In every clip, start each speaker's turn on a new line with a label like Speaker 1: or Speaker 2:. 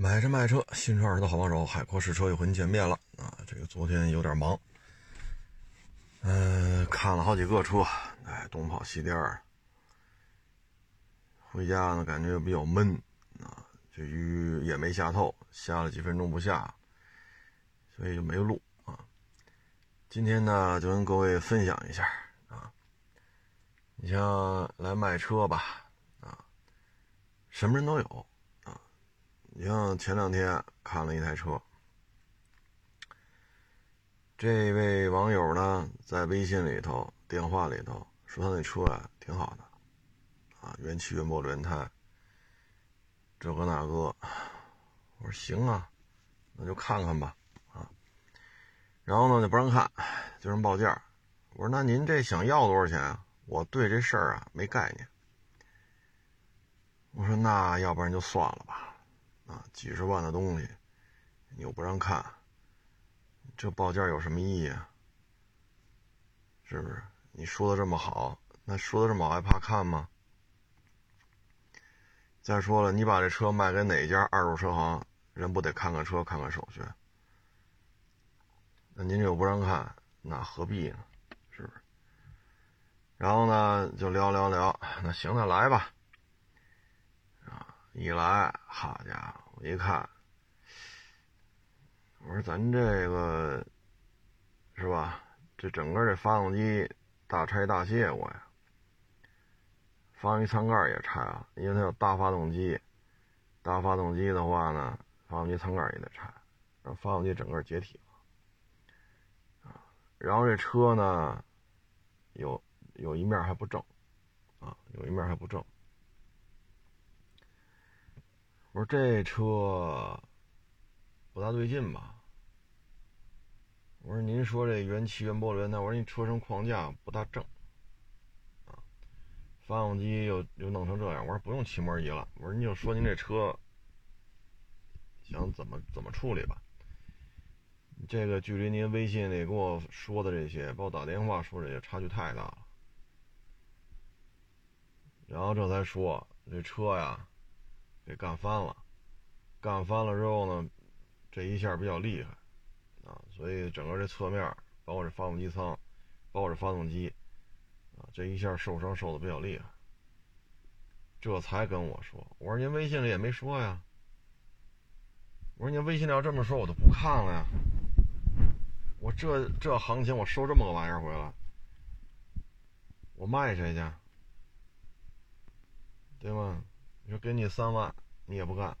Speaker 1: 买车卖车，新车二手的好帮手，海阔试车又和您见面了啊！这个昨天有点忙，嗯、看了好几个车，哎，东跑西颠儿。回家呢，感觉又比较闷啊，这雨也没下透，下了几分钟不下，所以就没录啊。今天呢，就跟各位分享一下啊，你像来卖车吧，啊，什么人都有。你像前两天看了一台车，这位网友呢在微信里头、电话里头说他那车啊挺好的，啊原漆原玻璃原胎，这个那个，我说行啊，那就看看吧，啊，然后呢就不让看，就让报价，我说那您这想要多少钱啊？我对这事儿啊没概念，我说那要不然就算了吧。啊，几十万的东西，你又不让看，这报价有什么意义啊？是不是？你说的这么好，那说的这么好还怕看吗？再说了，你把这车卖给哪家二手车行，人不得看看车，看看手续？那您又不让看，那何必呢？是不是？然后呢，就聊聊聊，那行，那来吧。啊一来，好家伙！我一看，我说咱这个是吧？这整个这发动机大拆大卸过呀，发动机舱盖也拆了，因为它有大发动机。大发动机的话呢，发动机舱盖也得拆，让发动机整个解体了。啊，然后这车呢，有有一面还不正，啊，有一面还不正。我说这车不大对劲吧？我说您说这原漆原玻璃原胎，我说你车身框架不大正啊，发动机又又弄成这样，我说不用漆膜仪了，我说你就说您这车想怎么怎么处理吧。这个距离您微信里给我说的这些，包括打电话说这些，差距太大了。然后这才说这车呀。给干翻了，干翻了之后呢，这一下比较厉害啊，所以整个这侧面，包括这发动机舱，包括这发动机啊，这一下受伤受的比较厉害。这才跟我说，我说您微信里也没说呀，我说您微信里要这么说，我就不看了呀。我这这行情，我收这么个玩意儿回来，我卖谁去？对吗？你说给你三万，你也不干，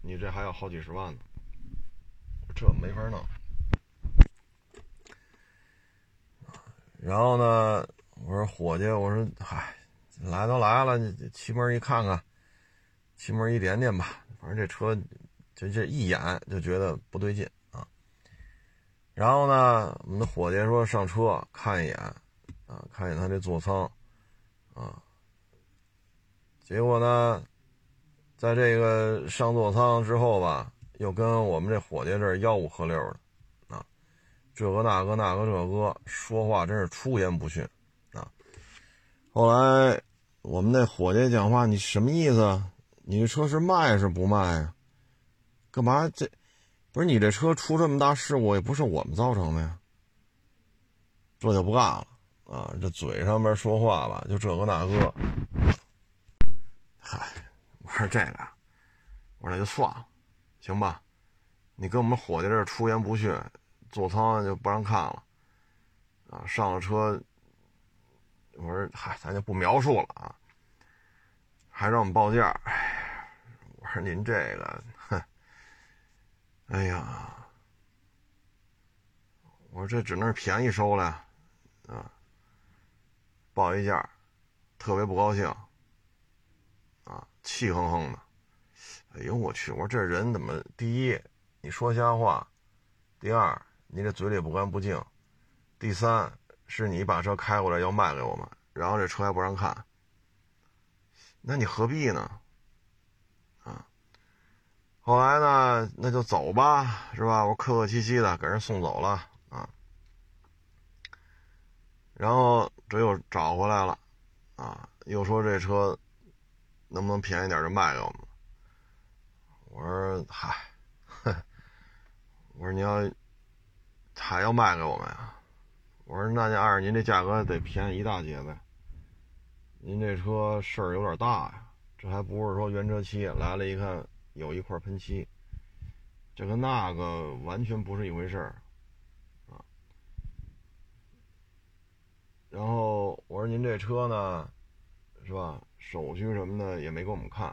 Speaker 1: 你这还要好几十万呢，这没法弄。然后呢，我说伙计，我说嗨，来都来了，你漆门一看看，漆门一点点吧，反正这车就这一眼就觉得不对劲啊。然后呢，我们的伙计说上车看一眼，啊，看一眼他这座舱，啊，结果呢？在这个上座舱之后吧，又跟我们这伙计这吆五喝六的，啊，这个那个那个这个，说话真是出言不逊，啊。后来我们那伙计讲话，你什么意思？你这车是卖是不卖呀？干嘛这？不是你这车出这么大事故，也不是我们造成的呀。这就不干了啊！这嘴上面说话吧，就这个那个，嗨。我说这个，我说那就算了，行吧？你跟我们伙计这出言不逊，座舱就不让看了，啊，上了车，我说嗨，咱就不描述了啊，还让我们报价，我说您这个，哼，哎呀，我说这只能是便宜收了，啊，报一价，特别不高兴。啊气哼哼的，哎呦我去！我说这人怎么？第一，你说瞎话；第二，你这嘴里不干不净；第三，是你把车开过来要卖给我们，然后这车还不让看，那你何必呢？啊！后来呢，那就走吧，是吧？我客客气气的给人送走了啊。然后这又找回来了，啊，又说这车。能不能便宜点就卖给我们？我说嗨，我说你要他要卖给我们呀？我说那就按照您这价格得便宜一大截呗。您这车事儿有点大呀，这还不是说原车漆来了，一看有一块喷漆，这跟那个完全不是一回事儿。然后我说您这车呢，是吧？手续什么的也没给我们看，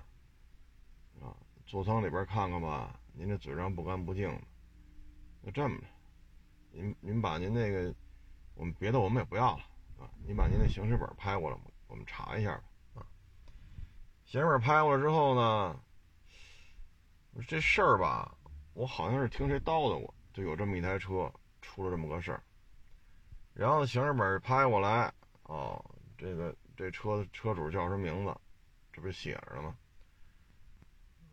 Speaker 1: 啊，座舱里边看看吧。您这嘴上不干不净的，那这么着，您您把您那个，我们别的我们也不要了啊，您把您的行驶本拍过来，我们查一下吧。啊，行驶本拍过来之后呢，这事儿吧，我好像是听谁叨叨过，就有这么一台车出了这么个事儿。然后行驶本拍过来，哦，这个。这车的车主叫什么名字？这不是写着吗？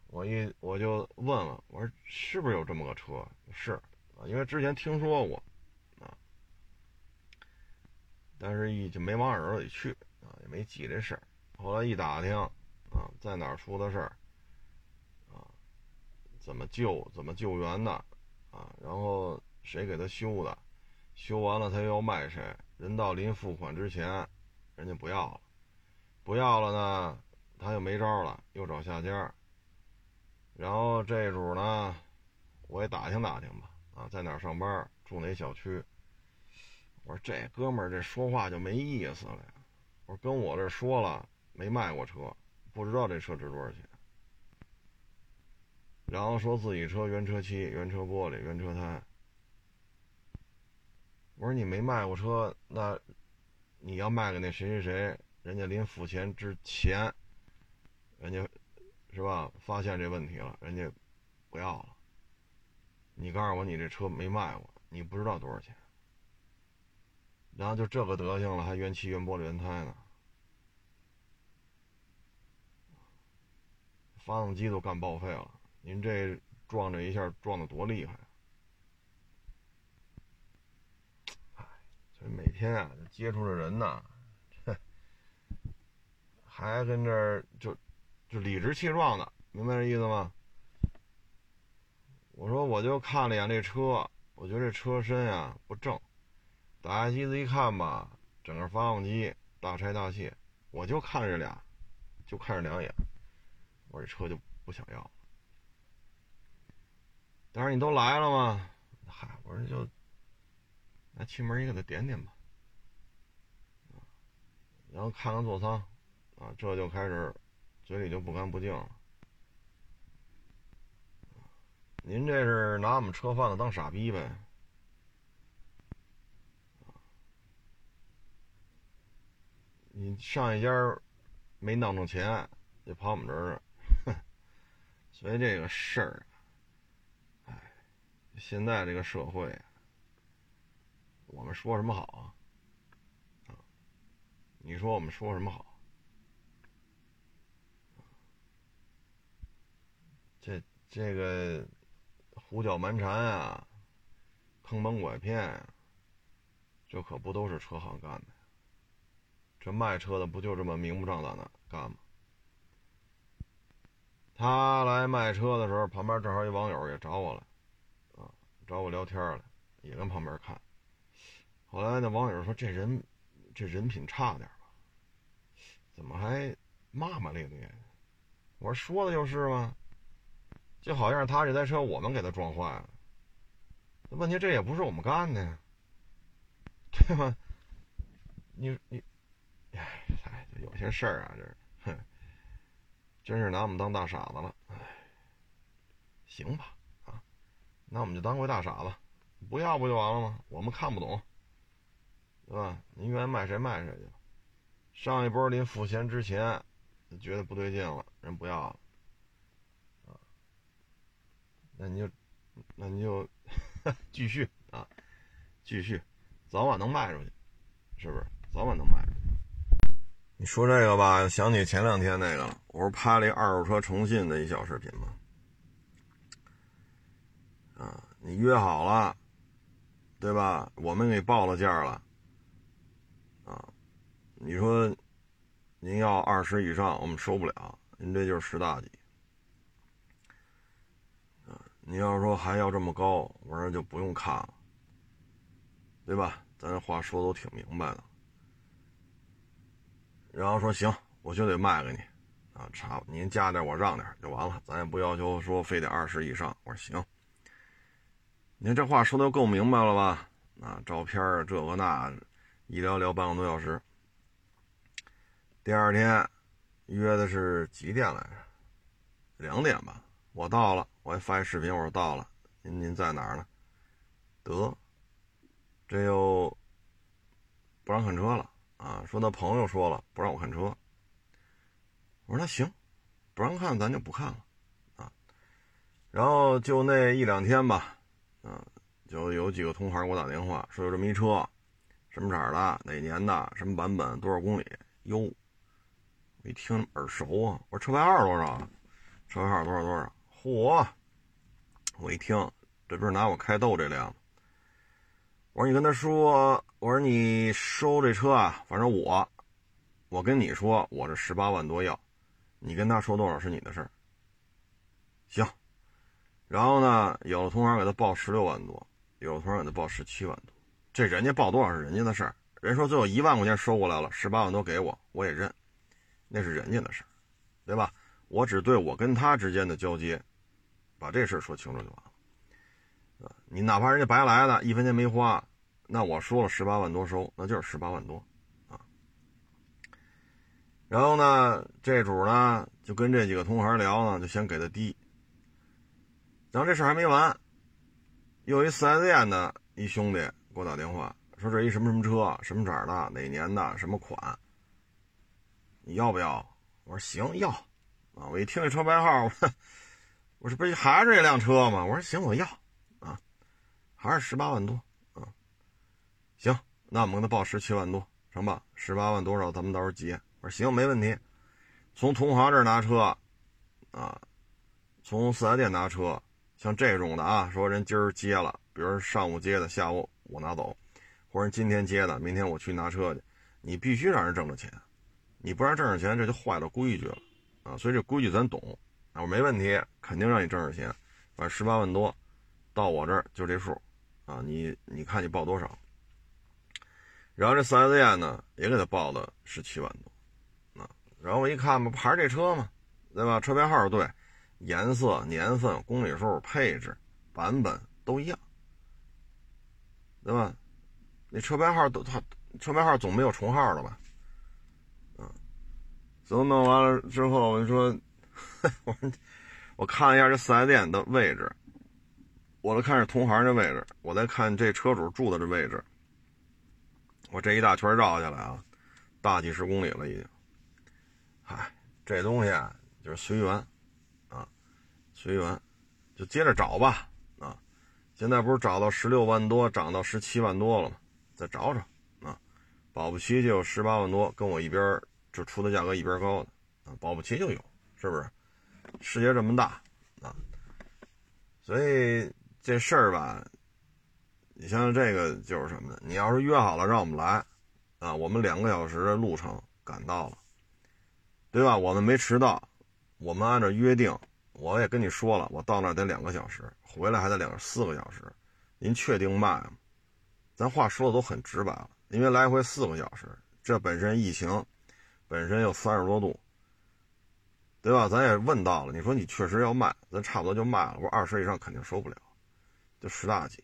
Speaker 1: 我一我就问了，我说是不是有这么个车？是啊，因为之前听说过啊，但是一就没往耳朵里去啊，也没记这事儿。后来一打听啊，在哪儿出的事儿啊？怎么救？怎么救援的？啊？然后谁给他修的？修完了他又要卖谁？人到临付款之前。人家不要了，不要了呢，他又没招了，又找下家。然后这主呢，我也打听打听吧，啊，在哪上班，住哪小区。我说这哥们儿这说话就没意思了呀。我说跟我这说了，没卖过车，不知道这车值多少钱。然后说自己车原车漆、原车玻璃、原车胎。我说你没卖过车，那？你要卖给那谁谁谁，人家临付钱之前，人家是吧？发现这问题了，人家不要了。你告诉我，你这车没卖过，你不知道多少钱。然后就这个德行了，还原漆、原玻璃、原胎呢？发动机都干报废了，您这撞这一下撞的多厉害！这每天啊，接触的人呐，还跟这就就理直气壮的，明白这意思吗？我说我就看了一眼这车，我觉得这车身呀不正，打开机子一看吧，整个发动机大拆大卸，我就看这俩，就看这两眼，我这车就不想要了。但是你都来了吗？嗨，我说就。那气门也给他点点吧，然后看看座舱，啊，这就开始嘴里就不干不净了。您这是拿我们车贩子当傻逼呗？你上一家没弄着钱，就跑我们这儿，所以这个事儿，哎，现在这个社会。我们说什么好啊？啊，你说我们说什么好？这这个胡搅蛮缠啊，坑蒙拐骗啊，这可不都是车行干的？这卖车的不就这么明目张胆的干吗？他来卖车的时候，旁边正好一网友也找我了，啊，找我聊天了，也跟旁边看。后来那网友说：“这人，这人品差点吧？怎么还骂骂咧咧？”我说：“说的就是嘛，就好像是他这台车我们给他撞坏了。问题这也不是我们干的呀，对吧？你你，哎，有些事儿啊，这哼，真是拿我们当大傻子了。哎，行吧，啊，那我们就当回大傻子，不要不就完了吗？我们看不懂。”对吧？您愿意卖谁卖谁去。上一波临付钱之前，觉得不对劲了，人不要了，啊，那你就，那你就 继续啊，继续，早晚能卖出去，是不是？早晚能卖出去。你说这个吧，想起前两天那个了，我不是拍了一二手车重信的一小视频吗？啊，你约好了，对吧？我们给报了价了。啊，你说您要二十以上，我们收不了，您这就是识大体。你要说还要这么高，我说就不用看了，对吧？咱这话说的都挺明白的。然后说行，我就得卖给你，啊，差您加点我让点就完了，咱也不要求说非得二十以上。我说行，您这话说的够明白了吧？啊，照片这个那，一聊聊半个多小时。第二天约的是几点来着？两点吧。我到了，我还发一视频，我说到了，您您在哪儿呢？得，这又不让看车了。啊，说他朋友说了不让我看车，我说那行，不让看咱就不看了，啊，然后就那一两天吧，啊，就有几个同行给我打电话说有这么一车，什么色的，哪年的，什么版本，多少公里，哟，我一听耳熟啊，我说车牌号是多少？车牌号多少多少？嚯，我一听，这不是拿我开逗这辆。我说你跟他说，我说你收这车啊，反正我，我跟你说，我这十八万多要，你跟他说多少是你的事儿。行，然后呢，有的同行给他报十六万多，有的同行给他报十七万多，这人家报多少是人家的事儿。人说最后一万块钱收过来了，十八万多给我，我也认，那是人家的事儿，对吧？我只对我跟他之间的交接，把这事儿说清楚就完了。你哪怕人家白来的，一分钱没花，那我说了十八万多收，那就是十八万多，啊。然后呢，这主呢就跟这几个同行聊呢，就先给他低。然后这事还没完，又一四 S 店的一兄弟给我打电话，说这一什么什么车，什么色的，哪年的，什么款，你要不要？我说行，要。啊，我一听这车牌号，我我这不是还是这辆车吗？我说行，我要啊。还是十八万多，啊，行，那我们给他报十七万多，成吧？十八万多少，咱们到时候结。我说行，没问题。从同行这儿拿车，啊，从四 S 店拿车，像这种的啊，说人今儿接了，比如上午接的，下午我拿走，或者今天接的，明天我去拿车去，你必须让人挣着钱，你不让挣着钱，这就坏了规矩了，啊，所以这规矩咱懂，啊，我没问题，肯定让你挣着钱，反正十八万多，到我这儿就这数。啊，你你看你报多少？然后这四 S 店呢也给他报了十七万多，啊，然后我一看嘛，还是这车嘛，对吧？车牌号对，颜色、年份、公里数、配置、版本都一样，对吧？那车牌号都他车牌号总没有重号了吧？嗯，怎么弄完了之后，我就说，我说我看一下这四 S 店的位置。我再看是同行的位置，我再看这车主住的这位置，我这一大圈绕下来啊，大几十公里了已经。嗨，这东西啊就是随缘，啊，随缘，就接着找吧，现在不是涨到十六万多，涨到十七万多了吗？再找找，啊，保不齐就有十八万多，跟我一边就出的价格一边高的，啊，保不齐就有，是不是？世界这么大，啊，所以。这事儿吧，你像这个就是什么呢？你要是约好了让我们来，啊，我们两个小时的路程赶到了，对吧？我们没迟到，我们按照约定，我也跟你说了，我到那得两个小时，回来还得两四个小时，您确定卖吗？咱话说的都很直白了，因为来回四个小时，这本身疫情，本身又三十多度，对吧？咱也问到了，你说你确实要卖，咱差不多就卖了，我说二十以上肯定收不了。就十大几，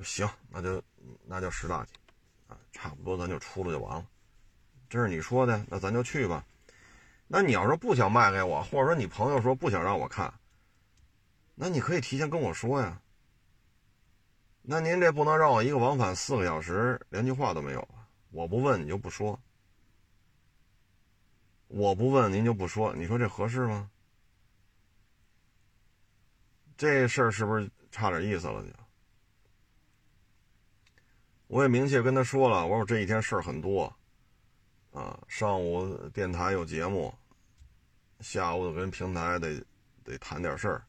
Speaker 1: 行，那就那就十大几，啊，差不多咱就出了就完了。这是你说的，那咱就去吧。那你要说不想卖给我，或者说你朋友说不想让我看，那你可以提前跟我说呀。那您这不能让我一个往返四个小时连句话都没有啊？我不问你就不说，我不问您就不说，你说这合适吗？这事儿是不是？差点意思了，就。我也明确跟他说了，我说我这一天事儿很多，啊，上午电台有节目，下午跟平台得得谈点事儿。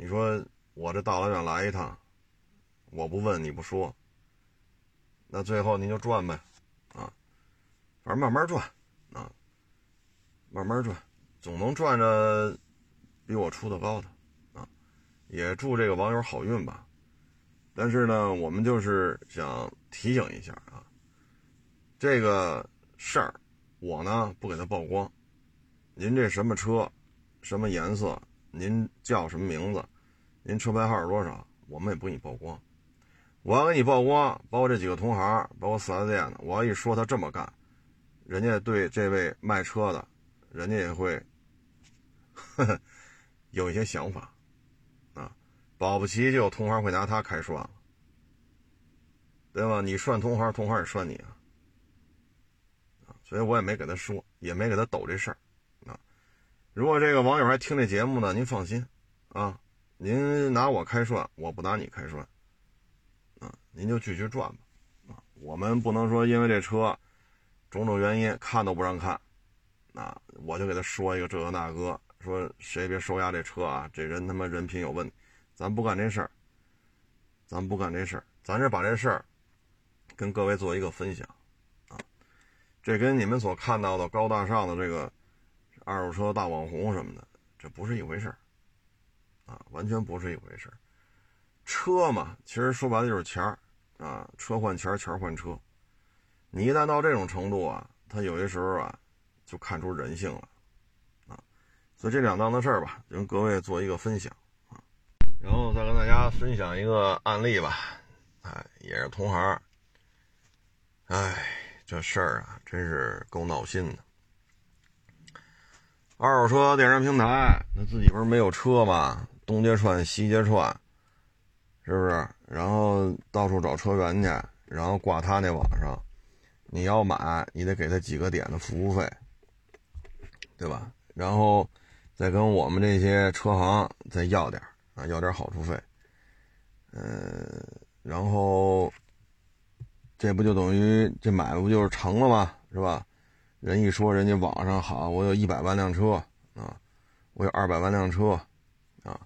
Speaker 1: 你说我这大老远来一趟，我不问你不说，那最后您就赚呗，啊，反正慢慢赚，啊，慢慢赚，总能赚着比我出的高的。啊也祝这个网友好运吧。但是呢，我们就是想提醒一下啊，这个事儿，我呢不给他曝光。您这什么车，什么颜色，您叫什么名字，您车牌号是多少，我们也不给你曝光。我要给你曝光，包括这几个同行，包括四 S 店的，我要一说他这么干，人家对这位卖车的，人家也会呵 呵有一些想法啊。保不齐就有同行会拿他开涮了，对吧？你涮同行，同行也涮你啊，所以我也没给他说，也没给他抖这事儿，如果这个网友还听这节目呢，您放心，啊，您拿我开涮，我不拿你开涮，啊，您就继续转吧，啊，我们不能说因为这车种种原因看都不让看，啊，我就给他说一个这个那个，说谁别收押这车啊，这人他妈人品有问题。咱不干这事儿，咱不干这事儿，咱是把这事儿跟各位做一个分享啊。这跟你们所看到的高大上的这个二手车大网红什么的，这不是一回事儿啊，完全不是一回事儿。车嘛，其实说白了就是钱儿啊，车换钱儿，钱儿换车。你一旦到这种程度啊，他有些时候啊，就看出人性了啊。所以这两档子事儿吧，跟各位做一个分享啊。然后再跟大家分享一个案例吧，哎，也是同行，哎，这事儿啊，真是够闹心的。二手车电商平台，他自己不是没有车吗？东街串西街串，是不是？然后到处找车源去，然后挂他那网上，你要买，你得给他几个点的服务费，对吧？然后再跟我们这些车行再要点啊，要点好处费，嗯，然后这不就等于这买卖不就是成了吗？是吧？人一说人家网上好，我有一百万辆车啊，我有二百万辆车啊，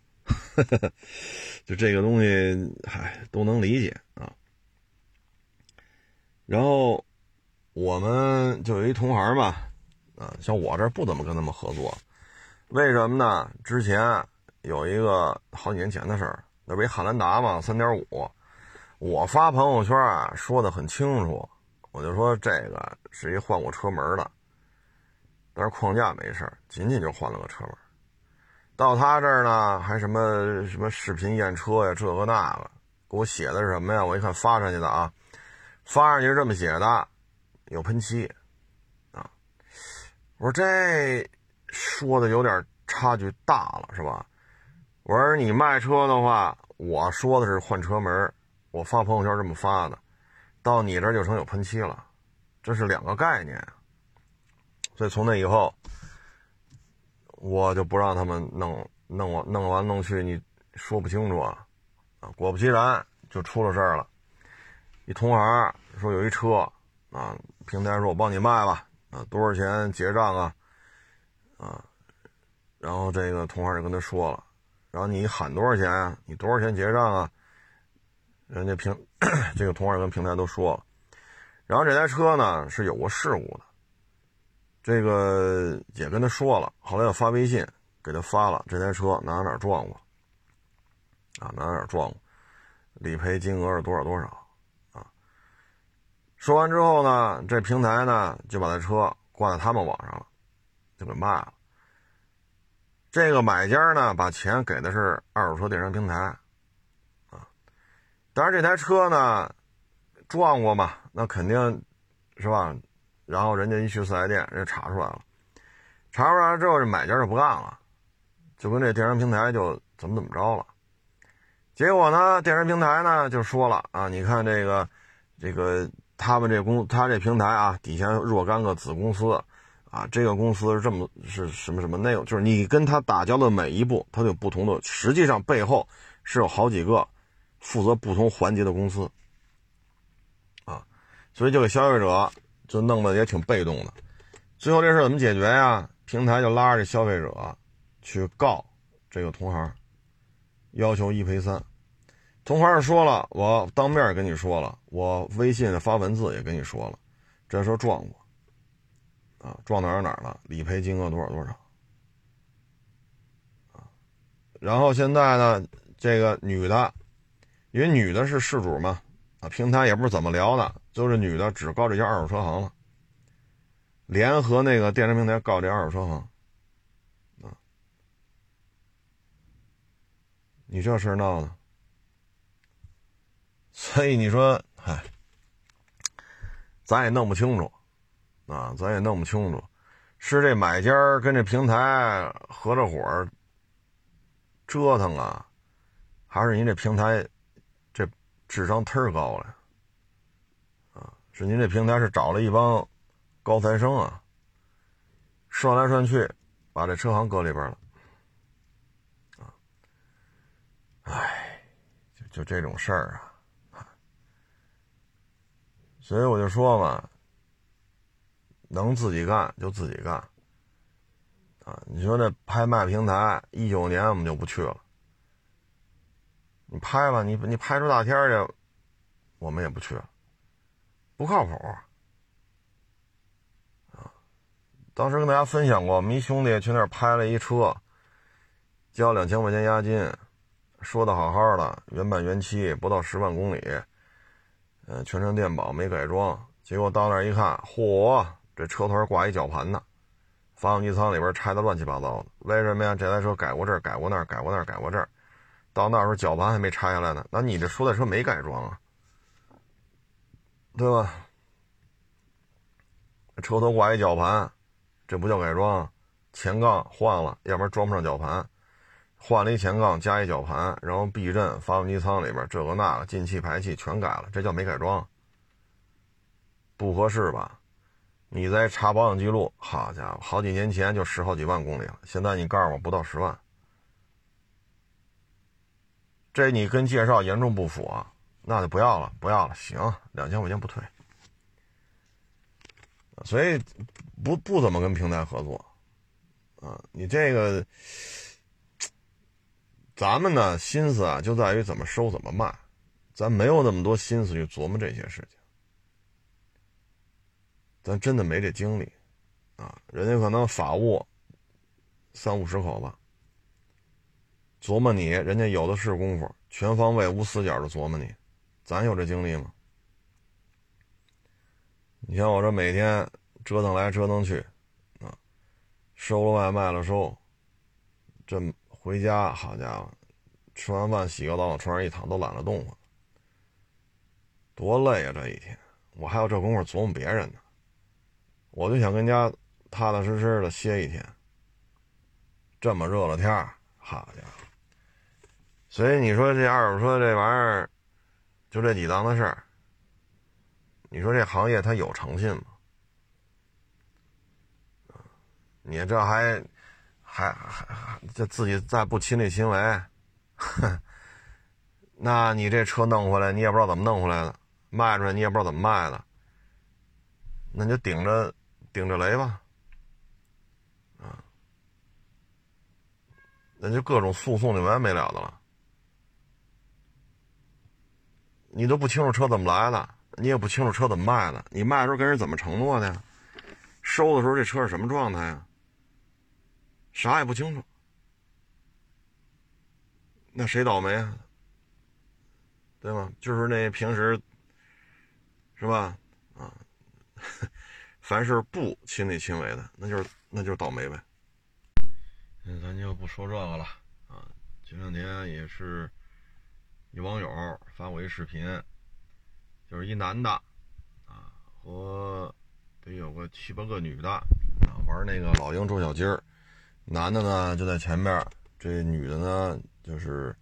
Speaker 1: 就这个东西，嗨，都能理解啊。然后我们就有一同行吧，啊，像我这不怎么跟他们合作，为什么呢？之前。有一个好几年前的事儿，那不一汉兰达嘛，三点五。我发朋友圈啊，说的很清楚，我就说这个是一换过车门的，但是框架没事，仅仅就换了个车门。到他这儿呢，还什么什么视频验车呀，这个那个，给我写的是什么呀？我一看发上去的啊，发上去是这么写的，有喷漆啊。我说这说的有点差距大了，是吧？我说你卖车的话，我说的是换车门，我发朋友圈这么发的，到你这就成有喷漆了，这是两个概念。所以从那以后，我就不让他们弄弄我弄完弄去，你说不清楚啊。啊，果不其然就出了事儿了。一同行说有一车啊，平台说我帮你卖吧，啊多少钱结账啊？啊，然后这个同行就跟他说了。然后你喊多少钱啊？你多少钱结账啊？人家平 这个同行跟平台都说了。然后这台车呢是有过事故的，这个也跟他说了。后来又发微信给他发了，这台车哪哪撞过啊？哪哪撞过？理赔金额是多少多少啊？说完之后呢，这平台呢就把这车挂在他们网上了，就给卖了。这个买家呢，把钱给的是二手车电商平台，当然这台车呢撞过嘛，那肯定是吧？然后人家一去四 S 店，人家查出来了，查出来之后，这买家就不干了，就跟这电商平台就怎么怎么着了。结果呢，电商平台呢就说了啊，你看这个这个他们这公他这平台啊，底下若干个子公司。啊，这个公司是这么是什么什么内容？就是你跟他打交道每一步，他有不同的。实际上背后是有好几个负责不同环节的公司啊，所以这个消费者就弄得也挺被动的。最后这事怎么解决呀？平台就拉着消费者去告这个同行，要求一赔三。同行说了，我当面跟你说了，我微信发文字也跟你说了，这时候撞过。啊，撞哪儿哪儿了？理赔金额多少多少？啊，然后现在呢，这个女的，因为女的是事主嘛，啊，平台也不是怎么聊的，就是女的只告这家二手车行了，联合那个电商平台告这二手车行，啊，你这事闹的，所以你说，嗨，咱也弄不清楚，啊，咱也弄不清楚，是这买家跟这平台合着伙折腾啊？还是您这平台，智商忒高了，啊，是您这平台是找了一帮高材生啊，算来算去，把这车行搁里边了，啊，哎，就就这种事儿啊，所以我就说嘛，能自己干就自己干，啊，你说那拍卖平台，一九年我们就不去了。你拍吧，你你拍出大天去，我们也不去，不靠谱啊！当时跟大家分享过，我们一兄弟去那儿拍了一车，交两千块钱押金，说的好好的，原版原漆，不到十万公里，嗯，全程电保没改装，结果到那儿一看，嚯，这车头挂一绞盘呢，发动机舱里边拆的乱七八糟的，为什么呀？这台车改过这儿，改过那儿，改过那儿，改过这儿。到那时候绞盘还没拆下来呢，那你这说台车没改装啊，对吧？车头挂一绞盘，这不叫改装，前杠换了，要不然装不上绞盘，换了一前杠加一绞盘，然后避震、发动机舱里边这个那个进气排气全改了，这叫没改装，不合适吧？你再查保养记录，好家伙，好几年前就十好几万公里了，现在你告诉我不到十万。这你跟介绍严重不符啊，那就不要了，不要了，行，两千块钱不退。所以不不怎么跟平台合作，啊，你这个，咱们呢心思啊就在于怎么收怎么卖，咱没有那么多心思去琢磨这些事情，咱真的没这精力，啊，人家可能法务三五十口吧。琢磨你，人家有的是功夫，全方位、无死角的琢磨你，咱有这精力吗？你像我这每天折腾来折腾去，啊，收了外卖了收，这回家好家伙，吃完饭洗个澡往床上一躺都懒得动了，多累啊！这一天，我还有这功夫琢磨别人呢，我就想跟家踏踏实实的歇一天。这么热了天好家伙！所以你说这二手车这玩意儿，就这几档子事儿。你说这行业它有诚信吗？你这还还还还这自己再不亲力亲为，哼 那你这车弄回来，你也不知道怎么弄回来的，卖出来你也不知道怎么卖的，那你就顶着顶着雷吧，啊，那就各种诉讼就没完没了的了。你都不清楚车怎么来的，你也不清楚车怎么卖的，你卖的时候跟人怎么承诺的？收的时候这车是什么状态呀？啥也不清楚，那谁倒霉啊？对吗？就是那平时，是吧？啊，凡是不亲力亲为的，那就是那就是倒霉呗。那咱就不说这个了啊。前两天也是。一网友发我一视频，就是一男的，啊，和得有个七八个女的，啊，玩那个老鹰捉小鸡儿。男的呢就在前面，这女的呢就是，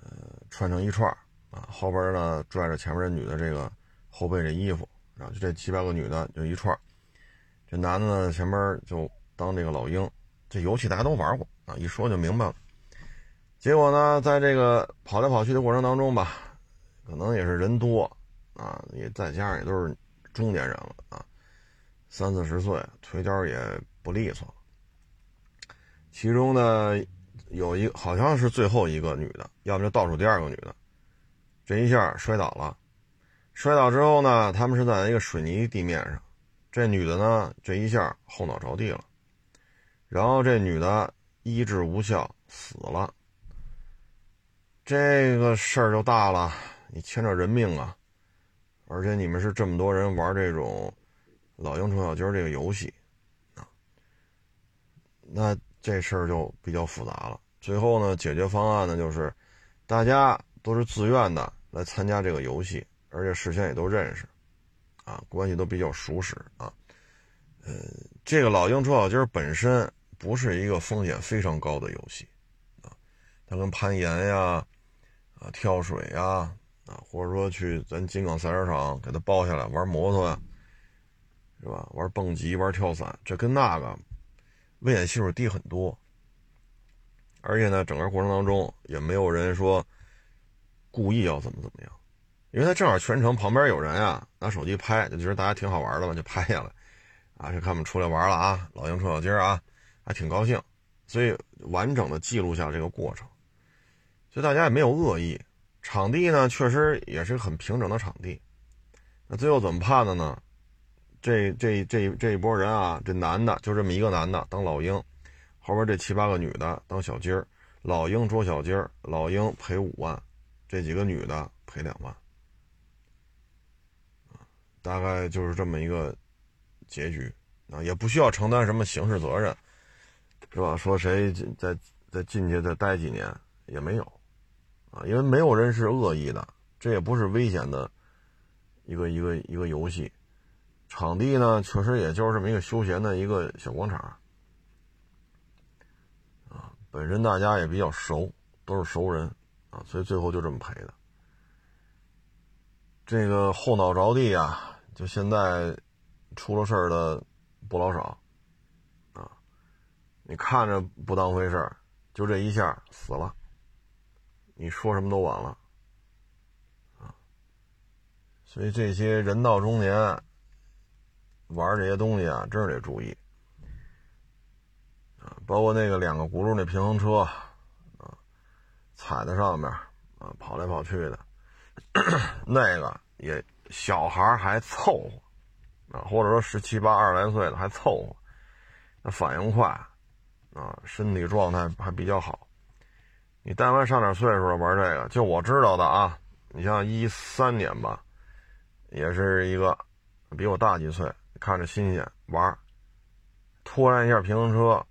Speaker 1: 呃，穿成一串啊，后边呢拽着前面这女的这个后背这衣服，然后就这七八个女的就一串这男的呢前面就当这个老鹰，这游戏大家都玩过啊，一说就明白了。结果呢，在这个跑来跑去的过程当中吧，可能也是人多啊，也再加上也都是中年人了啊，三四十岁，腿脚也不利索。其中呢，有一好像是最后一个女的，要么就倒数第二个女的，这一下摔倒了。摔倒之后呢，他们是在一个水泥地面上，这女的呢，这一下后脑着地了，然后这女的医治无效死了。这个事儿就大了，你牵扯人命啊！而且你们是这么多人玩这种老鹰捉小鸡这个游戏啊，那这事儿就比较复杂了。最后呢，解决方案呢就是大家都是自愿的来参加这个游戏，而且事先也都认识，啊，关系都比较熟识啊。呃，这个老鹰捉小鸡本身不是一个风险非常高的游戏啊，它跟攀岩呀、啊跳水呀。啊，或者说去咱金港赛车场给他包下来玩摩托呀，是吧？玩蹦极、玩跳伞，这跟那个危险系数低很多。而且呢，整个过程当中也没有人说故意要怎么怎么样，因为他正好全程旁边有人啊，拿手机拍，就觉得大家挺好玩的嘛，就拍下来。啊，就看我们出来玩了啊，老鹰捉小鸡啊，还挺高兴，所以完整的记录下这个过程，所以大家也没有恶意。场地呢，确实也是很平整的场地。那最后怎么判的呢？这这这这一波人啊，这男的就这么一个男的当老鹰，后边这七八个女的当小鸡儿。老鹰捉小鸡儿，老鹰赔五万，这几个女的赔两万。大概就是这么一个结局啊，也不需要承担什么刑事责任，是吧？说谁再再进去再待几年也没有。啊，因为没有人是恶意的，这也不是危险的一个一个一个游戏，场地呢确实也就是这么一个休闲的一个小广场，啊，本身大家也比较熟，都是熟人，啊，所以最后就这么赔的。这个后脑着地啊，就现在出了事儿的不老少，啊，你看着不当回事儿，就这一下死了。你说什么都晚了，啊！所以这些人到中年玩这些东西啊，真是得注意啊！包括那个两个轱辘那平衡车啊，踩在上面啊，跑来跑去的，那个也小孩还凑合啊，或者说十七八、二十来岁的还凑合，那反应快啊，身体状态还比较好。你但凡上点岁数了玩这个，就我知道的啊，你像一三年吧，也是一个比我大几岁，看着新鲜玩，突然一下平衡车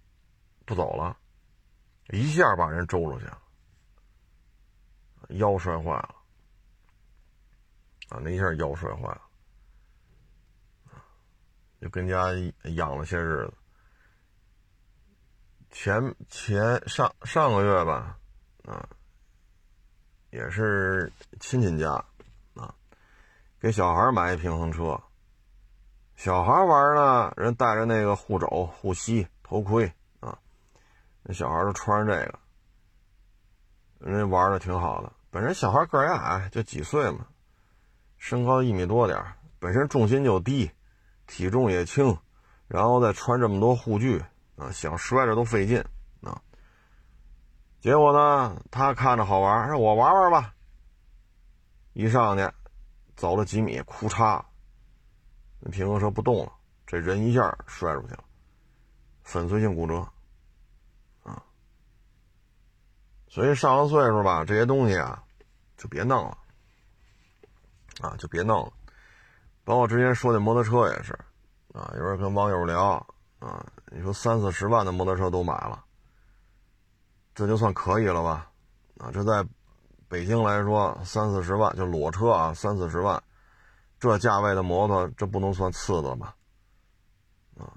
Speaker 1: 不走了，一下把人周出去了，腰摔坏了，啊，那一下腰摔坏了，就跟家养了些日子，前前上上个月吧。啊，也是亲戚家，啊，给小孩买一平衡车。小孩玩呢，人带着那个护肘、护膝、头盔啊，那小孩都穿着这个，人家玩的挺好的。本身小孩个儿也矮，就几岁嘛，身高一米多点本身重心就低，体重也轻，然后再穿这么多护具啊，想摔着都费劲。结果呢，他看着好玩，让我玩玩吧。一上去，走了几米，哭嚓，那平衡车不动了，这人一下摔出去了，粉碎性骨折，啊！所以上了岁数吧，这些东西啊，就别弄了，啊，就别弄了。包括之前说的摩托车也是，啊，有人跟网友聊，啊，你说三四十万的摩托车都买了。这就算可以了吧？啊，这在北京来说，三四十万就裸车啊，三四十万，这价位的摩托，这不能算次的吧？啊，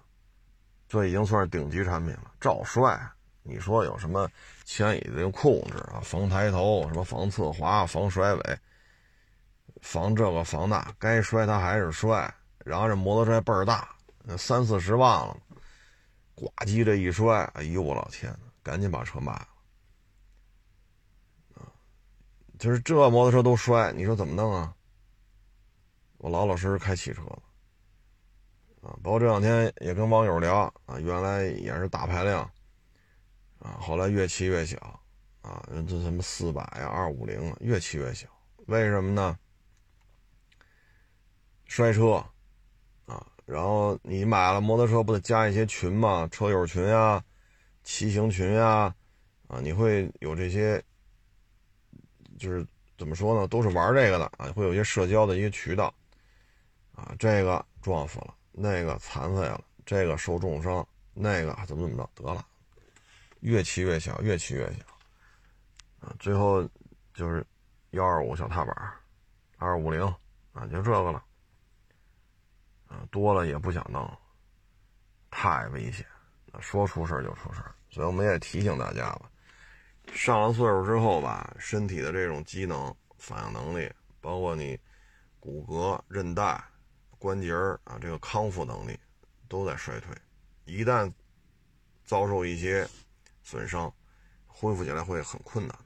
Speaker 1: 这已经算是顶级产品了，照摔。你说有什么牵引的控制啊？防抬头，什么防侧滑、防甩尾，防这个防那，该摔它还是摔。然后这摩托车倍儿大，三四十万了，呱唧这一摔，哎呦我老天，赶紧把车卖了。就是这摩托车都摔，你说怎么弄啊？我老老实实开汽车了，啊，包括这两天也跟网友聊啊，原来也是大排量，啊，后来越骑越小，啊，这什么四百呀、二五零啊，越骑越小，为什么呢？摔车，啊，然后你买了摩托车不得加一些群吗？车友群呀、骑行群呀，啊，你会有这些。就是怎么说呢，都是玩这个的啊，会有一些社交的一些渠道。啊，这个撞死了，那个残废了，这个受重伤，那个怎么怎么着，得了，越骑越小，越骑越小。啊，最后就是幺二五小踏板，二五零啊，就这个了。啊，多了也不想弄，太危险，说出事就出事所以我们也提醒大家吧。上了岁数之后吧，身体的这种机能、反应能力，包括你骨骼、韧带、关节啊，这个康复能力都在衰退。一旦遭受一些损伤，恢复起来会很困难。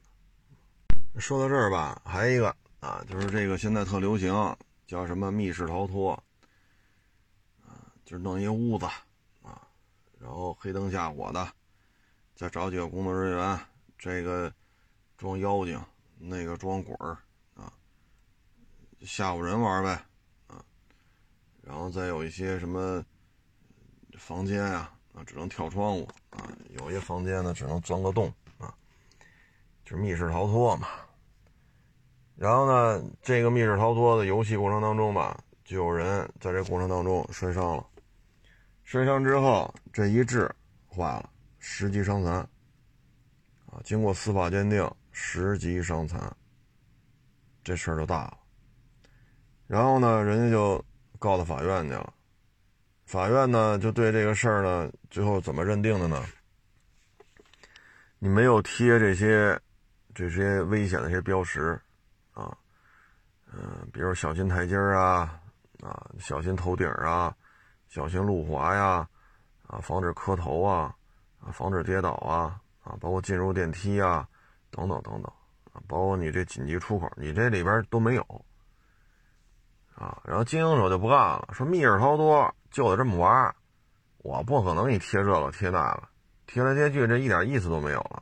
Speaker 1: 说到这儿吧，还有一个啊，就是这个现在特流行，叫什么密室逃脱啊，就是弄一屋子啊，然后黑灯瞎火的，再找几个工作人员。这个装妖精，那个装鬼儿啊，吓唬人玩呗啊，然后再有一些什么房间啊啊，只能跳窗户啊，有些房间呢只能钻个洞啊，就是密室逃脱嘛。然后呢，这个密室逃脱的游戏过程当中吧，就有人在这过程当中摔伤了，摔伤之后这一治坏了，十级伤残。经过司法鉴定，十级伤残，这事儿就大了。然后呢，人家就告到法院去了。法院呢，就对这个事儿呢，最后怎么认定的呢？你没有贴这些这些危险的这些标识啊，嗯，比如小心台阶啊，啊，小心头顶啊，小心路滑呀，啊，防止磕头啊，啊，防止跌倒啊。啊，包括进入电梯啊，等等等等，啊，包括你这紧急出口，你这里边都没有，啊，然后经营者就不干了，说密室逃脱就得这么玩，我不可能给你贴这个贴那个，贴来贴去这一点意思都没有了。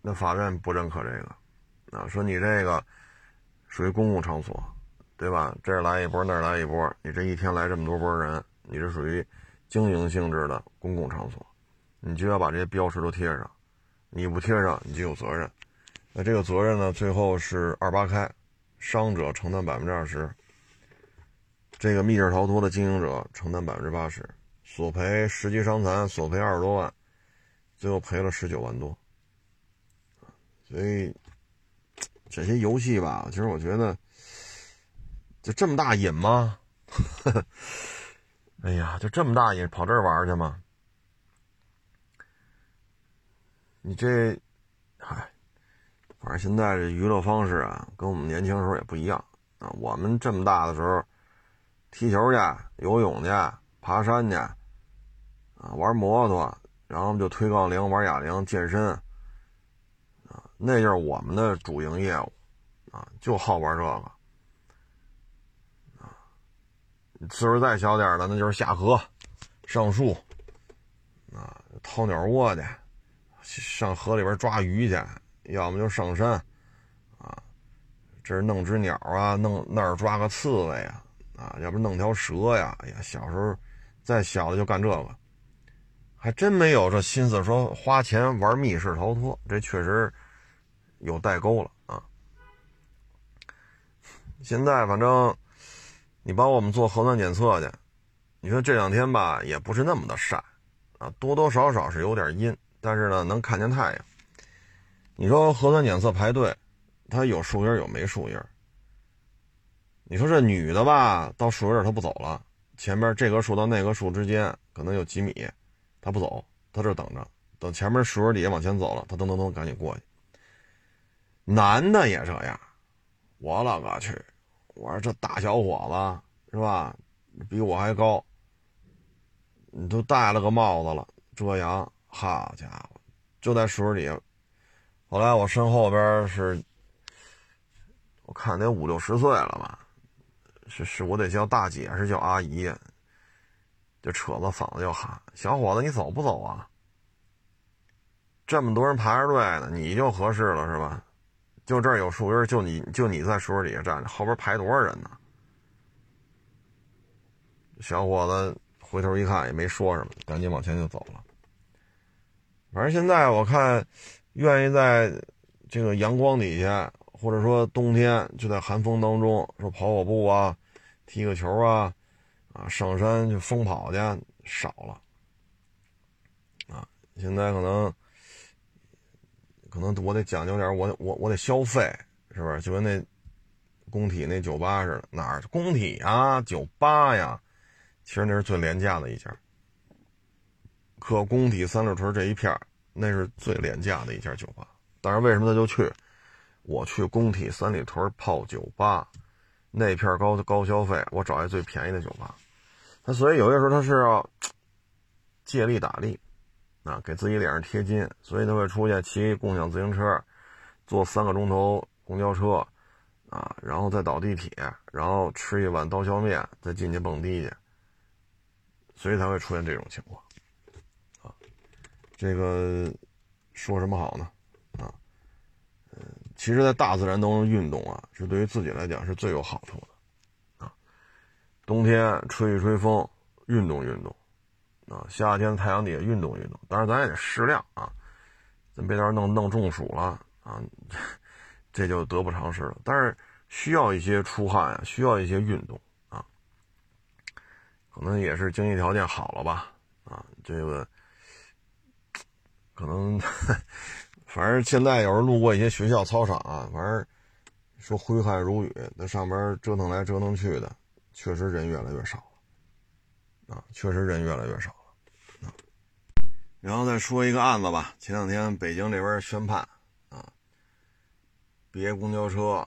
Speaker 1: 那法院不认可这个，啊，说你这个属于公共场所，对吧？这儿来一波，那儿来一波，你这一天来这么多波人，你这属于经营性质的公共场所。你就要把这些标识都贴上，你不贴上你就有责任。那这个责任呢，最后是二八开，伤者承担百分之二十，这个密室逃脱的经营者承担百分之八十，索赔十级伤残索赔二十多万，最后赔了十九万多。所以这些游戏吧，其实我觉得就这么大瘾吗？哎呀，就这么大瘾跑这儿玩去吗？你这，嗨，反正现在这娱乐方式啊，跟我们年轻时候也不一样啊。我们这么大的时候，踢球去、游泳去、爬山去，啊，玩摩托，然后就推杠铃、玩哑铃、健身，啊，那就是我们的主营业务，啊，就好玩这个，啊，岁数再小点的，那就是下河、上树，啊，掏鸟窝去。上河里边抓鱼去，要么就上山，啊，这是弄只鸟啊，弄那儿抓个刺猬啊，啊，要不弄条蛇呀。哎呀，小时候再小的就干这个，还真没有这心思说花钱玩密室逃脱，这确实有代沟了啊。现在反正你帮我们做核酸检测去，你说这两天吧，也不是那么的晒啊，多多少少是有点阴。但是呢，能看见太阳。你说核酸检测排队，它有树荫有没树荫？你说这女的吧，到树荫她不走了，前面这棵树到那棵树之间可能有几米，她不走，她这等着，等前面树荫底下往前走了，她噔噔噔赶紧过去。男的也这样，我勒个去！我说这大小伙子是吧，比我还高，你都戴了个帽子了，遮阳。好家伙，就在树底下。后来我身后边是，我看得五六十岁了吧，是是我得叫大姐还，是叫阿姨，就扯着嗓子就喊：“小伙子，你走不走啊？这么多人排着队呢，你就合适了是吧？就这儿有树荫，就你就你在树底下站着，后边排多少人呢？”小伙子回头一看，也没说什么，赶紧往前就走了。反正现在我看，愿意在这个阳光底下，或者说冬天就在寒风当中，说跑跑步啊，踢个球啊，啊，上山去疯跑去少了，啊，现在可能，可能我得讲究点，我我我得消费，是不是？就跟那工体那酒吧似的，哪儿工体啊，酒吧呀，其实那是最廉价的一家。可工体三里屯这一片那是最廉价的一家酒吧。但是为什么他就去？我去工体三里屯泡酒吧，那片高高消费，我找一最便宜的酒吧。他所以有些时候他是要借力打力，啊，给自己脸上贴金，所以他会出现骑共享自行车，坐三个钟头公交车，啊，然后再倒地铁，然后吃一碗刀削面，再进去蹦迪去，所以才会出现这种情况。这个说什么好呢？啊，嗯其实，在大自然当中运动啊，是对于自己来讲是最有好处的，啊，冬天吹一吹风，运动运动，啊，夏天太阳底下运动运动，当然咱也得适量啊，咱别到时候弄弄中暑了啊，这就得不偿失了。但是需要一些出汗啊，需要一些运动啊，可能也是经济条件好了吧，啊，这个可能。反正现在有人路过一些学校操场啊，反正说挥汗如雨，在上边折腾来折腾去的，确实人越来越少了，啊，确实人越来越少了，啊。然后再说一个案子吧，前两天北京这边宣判，啊，别公交车，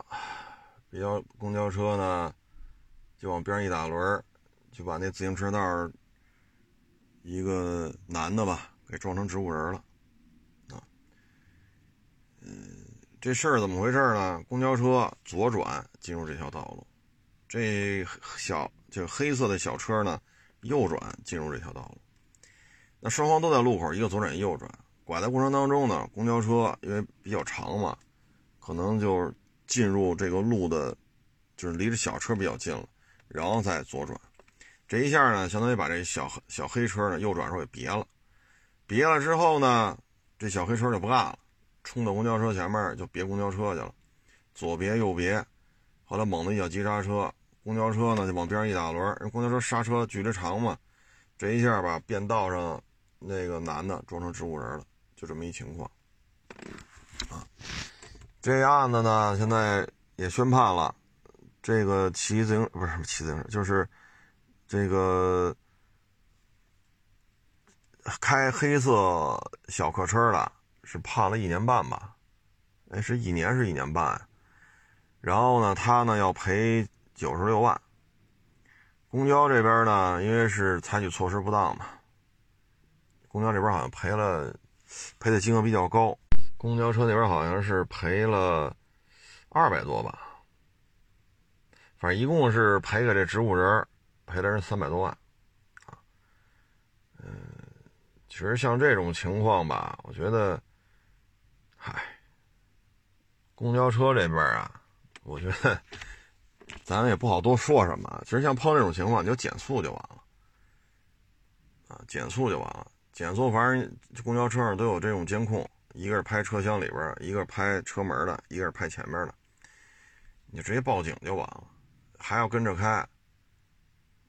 Speaker 1: 别公交车呢，就往边上一打轮，就把那自行车道一个男的吧，给撞成植物人了。嗯，这事儿怎么回事呢？公交车左转进入这条道路，这小就黑色的小车呢，右转进入这条道路。那双方都在路口，一个左转，一右转。拐的过程当中呢，公交车因为比较长嘛，可能就进入这个路的，就是离着小车比较近了，然后再左转。这一下呢，相当于把这小小黑车呢右转时候给别了。别了之后呢，这小黑车就不干了。冲到公交车前面就别公交车去了，左别右别，后来猛的一脚急刹车，公交车呢就往边上一打轮，公交车刹车距离长嘛，这一下把变道上那个男的撞成植物人了，就这么一情况。啊，这案子呢现在也宣判了，这个骑自行不是骑自行车，就是这个开黑色小客车的。是判了一年半吧，哎，是一年是一年半，然后呢，他呢要赔九十六万。公交这边呢，因为是采取措施不当嘛，公交这边好像赔了，赔的金额比较高。公交车那边好像是赔了二百多吧，反正一共是赔给这植物人，赔了人三百多万，嗯，其实像这种情况吧，我觉得。嗨，公交车这边啊，我觉得咱也不好多说什么。其实像碰这种情况，你就减速就完了啊，减速就完了。减速，反正公交车上都有这种监控，一个是拍车厢里边，一个是拍车门的，一个是拍前面的，你直接报警就完了，还要跟着开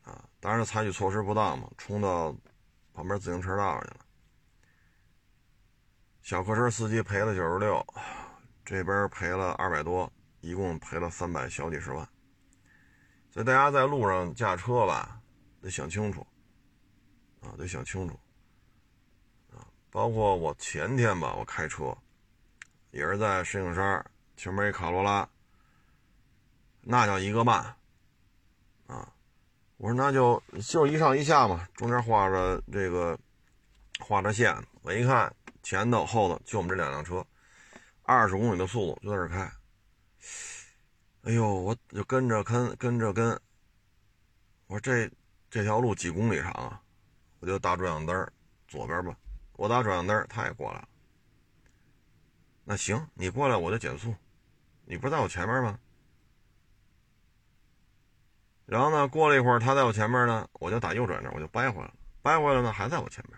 Speaker 1: 啊。当然采取措施不当嘛，冲到旁边自行车道上去了。小客车司机赔了九十六，这边赔了二百多，一共赔了三百小几十万。所以大家在路上驾车吧，得想清楚，啊，得想清楚，啊，包括我前天吧，我开车，也是在石景山前面一卡罗拉，那叫一个慢，啊，我说那就就一上一下嘛，中间画着这个画着线，我一看。前头后头就我们这两辆车，二十公里的速度就在这开。哎呦，我就跟着跟跟着跟。我说这这条路几公里长啊？我就打转向灯左边吧。我打转向灯他也过来了。那行，你过来我就减速。你不是在我前面吗？然后呢，过了一会儿他在我前面呢，我就打右转我就掰回来了。掰回来呢，还在我前面。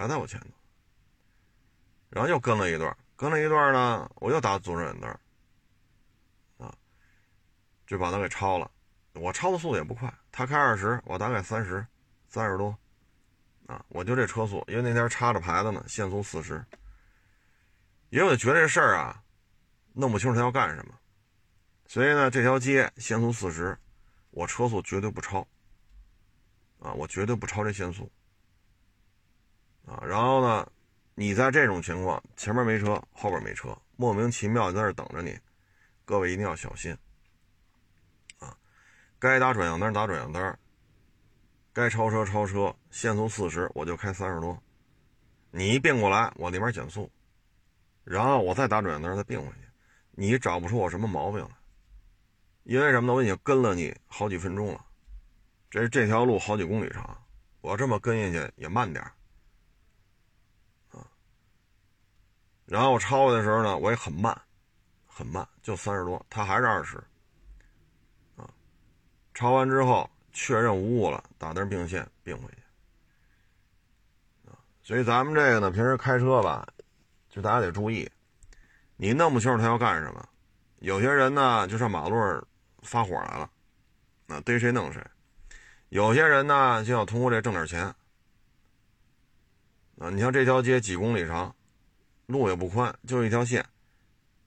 Speaker 1: 还在我前头，然后又跟了一段，跟了一段呢，我又打左转灯，啊，就把他给超了。我超的速度也不快，他开二十，我大概三十，三十多，啊，我就这车速，因为那天插着牌子呢，限速四十。因为我觉得这事儿啊，弄不清楚他要干什么，所以呢，这条街限速四十，我车速绝对不超，啊，我绝对不超这限速，啊，然后呢，你在这种情况，前面没车，后边没车，莫名其妙在那等着你，各位一定要小心啊。该打转向灯打转向灯，该超车超车，限速四十我就开三十多，你一并过来我那边减速，然后我再打转向灯再并回去，你找不出我什么毛病来，因为什么呢？我已经跟了你好几分钟了，这这条路好几公里长，我这么跟下去也慢点啊，然后我超的时候呢，我也很慢，很慢，就三十多，他还是二十。超完之后确认无误了，打灯并线并回去。所以咱们这个呢，平时开车吧，就大家得注意，你弄不清楚他要干什么。有些人呢，就上马路上发火来了，那逮谁弄谁。有些人呢，就要通过这挣点钱。啊，你像这条街几公里长，路也不宽，就一条线，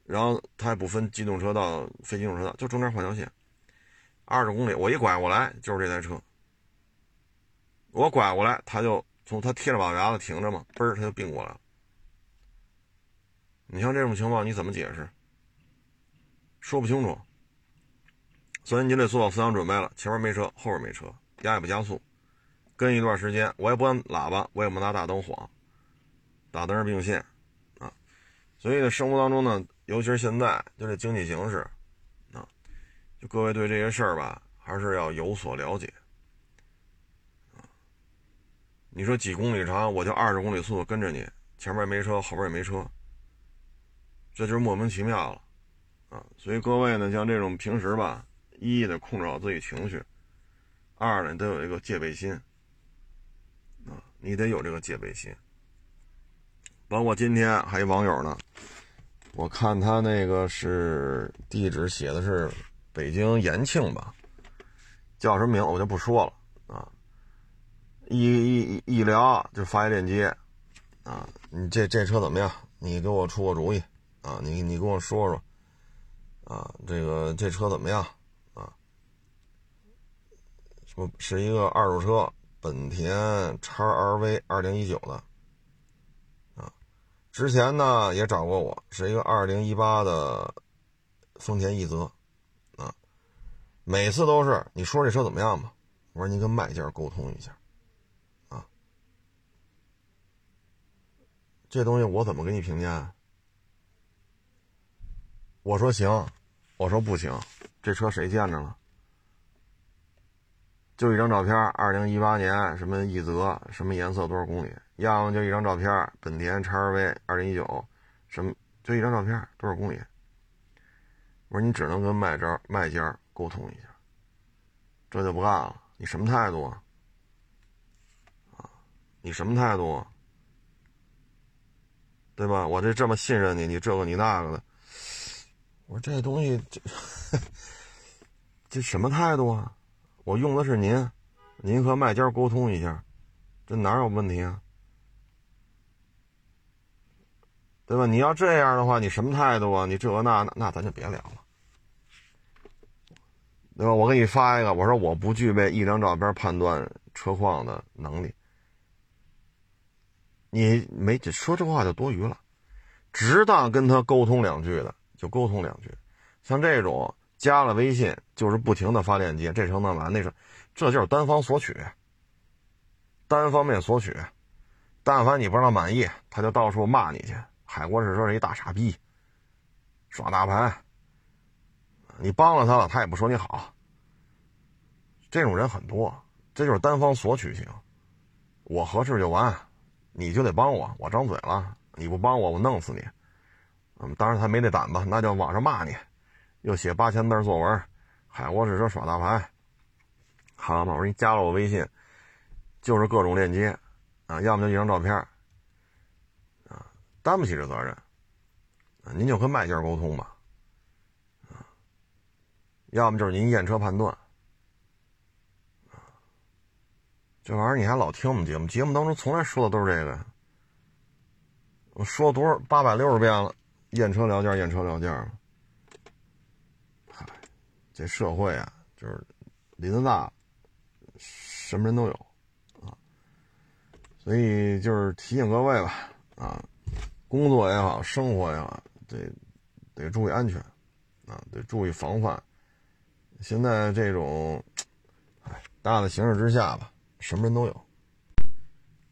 Speaker 1: 然后他也不分机动车道、非机动车道，就中间换条线。二十公里，我一拐过来就是这台车。我拐过来，他就从他贴着马路牙子停着嘛，嘣儿他就并过来了。你像这种情况，你怎么解释？说不清楚。所以你得做好思想准备了，前面没车，后边没车，压也不加速，跟一段时间，我也不按喇叭，我也不拿大灯晃，打灯并线。所以呢，生活当中呢，尤其是现在，就这经济形势。啊，就各位对这些事儿吧，还是要有所了解。你说几公里长，我就二十公里速跟着你，前面没车，后边也没车，这就是莫名其妙了啊！所以各位呢，像这种平时吧，一得控制好自己情绪，二呢得有一个戒备心啊，你得有这个戒备心。包括今天还有网友呢，我看他那个是地址写的是。北京延庆吧，叫什么名我就不说了啊。一一一聊就发一链接啊，你这这车怎么样？你给我出个主意啊，你你跟我说说啊，这个这车怎么样啊？说是一个二手车，本田叉 RV 二零一九的，之前呢也找过我，是一个二零一八的丰田奕泽。啊每次都是你说这车怎么样吧？我说你跟卖家沟通一下，啊，这东西我怎么给你评价？我说行，我说不行，这车谁见着了？就一张照片，二零一八年什么奕泽，什么颜色，多少公里？要么就一张照片，本田叉 RV 二零一九，什么就一张照片，多少公里？我说你只能跟卖家卖家。沟通一下，这就不干了。你什么态度啊？啊，你什么态度啊？对吧？我这这么信任你，你这个你那个的，我说这东西这 这什么态度啊？我用的是您，您和卖家沟通一下，这哪有问题啊？对吧？你要这样的话，你什么态度啊？你这那那那咱就别聊了。对吧？我给你发一个，我说我不具备一张照片判断车况的能力。你没说这话就多余了，值当跟他沟通两句的就沟通两句。像这种加了微信就是不停的发链接，这成那完那是，这就是单方索取，单方面索取。但凡你不让他满意，他就到处骂你去。海国士说是一大傻逼，耍大牌。你帮了他了，他也不说你好。这种人很多，这就是单方索取型。我合适就完，你就得帮我。我张嘴了，你不帮我，我弄死你。嗯，当然他没那胆子，那就网上骂你，又写八千字作文。嗨，我只是耍大牌。好嘛，我说你加了我微信，就是各种链接啊，要么就一张照片，担不起这责任，您就跟卖家沟通吧，要么就是您验车判断，这玩意儿你还老听我们节目，节目当中从来说的都是这个，我说多少八百六十遍了，验车聊价，验车聊价，嗨，这社会啊，就是林子大，什么人都有。所以就是提醒各位吧，啊，工作也好，生活也好，得得注意安全，啊，得注意防范。现在这种，哎，大的形势之下吧，什么人都有。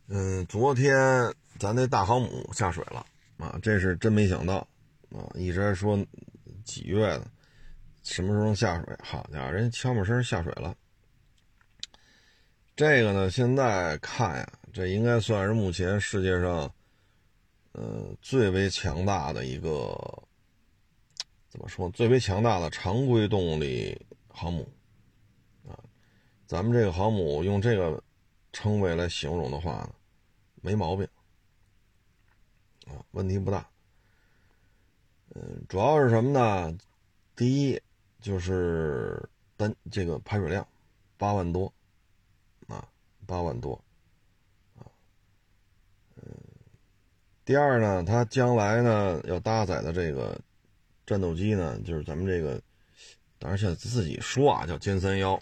Speaker 1: 嗯，昨天咱那大航母下水了，啊，这是真没想到，啊，一直还说几月的，什么时候下水？好家伙，人悄没声下水了。这个呢，现在看呀。这应该算是目前世界上，呃，最为强大的一个，怎么说？最为强大的常规动力航母，啊，咱们这个航母用这个称谓来形容的话呢，没毛病，啊，问题不大。嗯，主要是什么呢？第一就是单这个排水量，八万多，啊，八万多。第二呢，它将来呢要搭载的这个战斗机呢，就是咱们这个，当然现在自己说啊，叫歼三幺，